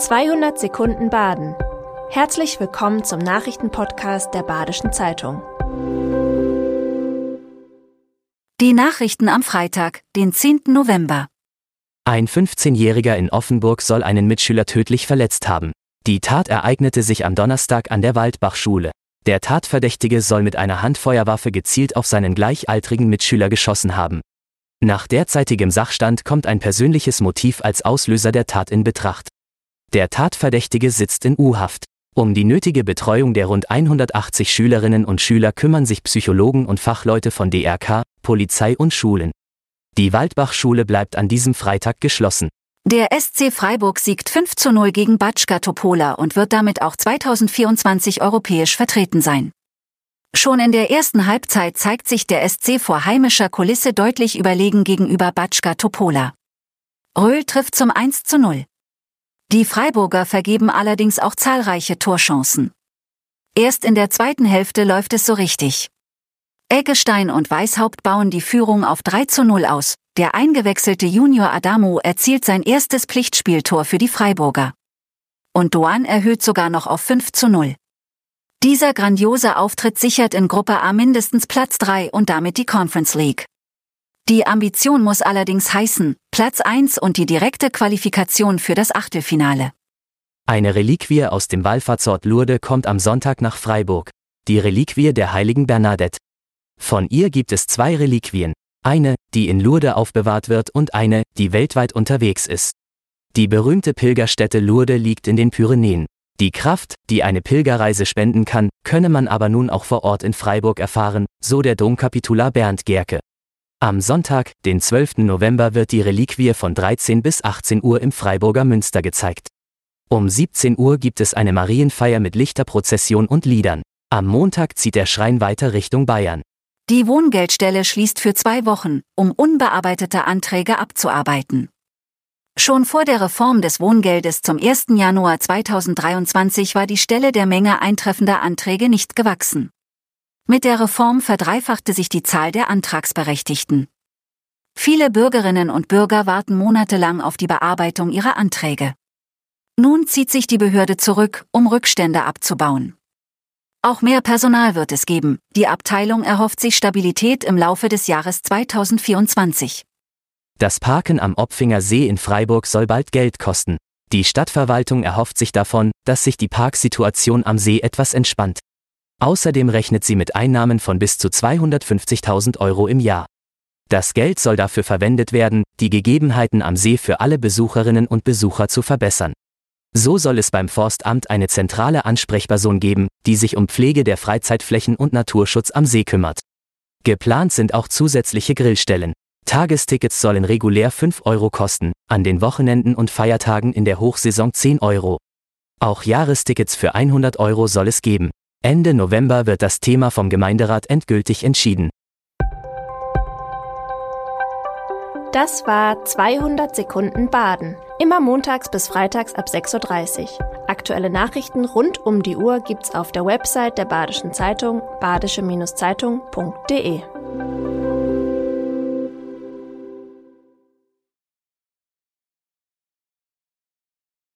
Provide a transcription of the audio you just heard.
200 Sekunden Baden. Herzlich willkommen zum Nachrichtenpodcast der Badischen Zeitung. Die Nachrichten am Freitag, den 10. November. Ein 15-Jähriger in Offenburg soll einen Mitschüler tödlich verletzt haben. Die Tat ereignete sich am Donnerstag an der Waldbachschule. Der Tatverdächtige soll mit einer Handfeuerwaffe gezielt auf seinen gleichaltrigen Mitschüler geschossen haben. Nach derzeitigem Sachstand kommt ein persönliches Motiv als Auslöser der Tat in Betracht. Der Tatverdächtige sitzt in U-Haft. Um die nötige Betreuung der rund 180 Schülerinnen und Schüler kümmern sich Psychologen und Fachleute von DRK, Polizei und Schulen. Die Waldbachschule bleibt an diesem Freitag geschlossen. Der SC Freiburg siegt 5 zu 0 gegen Batschka Topola und wird damit auch 2024 europäisch vertreten sein. Schon in der ersten Halbzeit zeigt sich der SC vor heimischer Kulisse deutlich überlegen gegenüber Batschka Topola. Röhl trifft zum 1 zu 0. Die Freiburger vergeben allerdings auch zahlreiche Torchancen. Erst in der zweiten Hälfte läuft es so richtig. Eggestein und Weishaupt bauen die Führung auf 3 zu 0 aus. Der eingewechselte Junior Adamo erzielt sein erstes Pflichtspieltor für die Freiburger. Und Doan erhöht sogar noch auf 5 zu 0. Dieser grandiose Auftritt sichert in Gruppe A mindestens Platz 3 und damit die Conference League. Die Ambition muss allerdings heißen, Platz 1 und die direkte Qualifikation für das Achtelfinale. Eine Reliquie aus dem Wallfahrtsort Lourdes kommt am Sonntag nach Freiburg. Die Reliquie der heiligen Bernadette. Von ihr gibt es zwei Reliquien. Eine, die in Lourdes aufbewahrt wird und eine, die weltweit unterwegs ist. Die berühmte Pilgerstätte Lourdes liegt in den Pyrenäen. Die Kraft, die eine Pilgerreise spenden kann, könne man aber nun auch vor Ort in Freiburg erfahren, so der Domkapitular Bernd Gerke. Am Sonntag, den 12. November wird die Reliquie von 13 bis 18 Uhr im Freiburger Münster gezeigt. Um 17 Uhr gibt es eine Marienfeier mit Lichterprozession und Liedern. Am Montag zieht der Schrein weiter Richtung Bayern. Die Wohngeldstelle schließt für zwei Wochen, um unbearbeitete Anträge abzuarbeiten. Schon vor der Reform des Wohngeldes zum 1. Januar 2023 war die Stelle der Menge eintreffender Anträge nicht gewachsen. Mit der Reform verdreifachte sich die Zahl der Antragsberechtigten. Viele Bürgerinnen und Bürger warten monatelang auf die Bearbeitung ihrer Anträge. Nun zieht sich die Behörde zurück, um Rückstände abzubauen. Auch mehr Personal wird es geben. Die Abteilung erhofft sich Stabilität im Laufe des Jahres 2024. Das Parken am Opfinger See in Freiburg soll bald Geld kosten. Die Stadtverwaltung erhofft sich davon, dass sich die Parksituation am See etwas entspannt. Außerdem rechnet sie mit Einnahmen von bis zu 250.000 Euro im Jahr. Das Geld soll dafür verwendet werden, die Gegebenheiten am See für alle Besucherinnen und Besucher zu verbessern. So soll es beim Forstamt eine zentrale Ansprechperson geben, die sich um Pflege der Freizeitflächen und Naturschutz am See kümmert. Geplant sind auch zusätzliche Grillstellen. Tagestickets sollen regulär 5 Euro kosten, an den Wochenenden und Feiertagen in der Hochsaison 10 Euro. Auch Jahrestickets für 100 Euro soll es geben. Ende November wird das Thema vom Gemeinderat endgültig entschieden. Das war 200 Sekunden Baden. Immer montags bis freitags ab 6.30 Uhr. Aktuelle Nachrichten rund um die Uhr gibt's auf der Website der Badischen Zeitung badische-zeitung.de.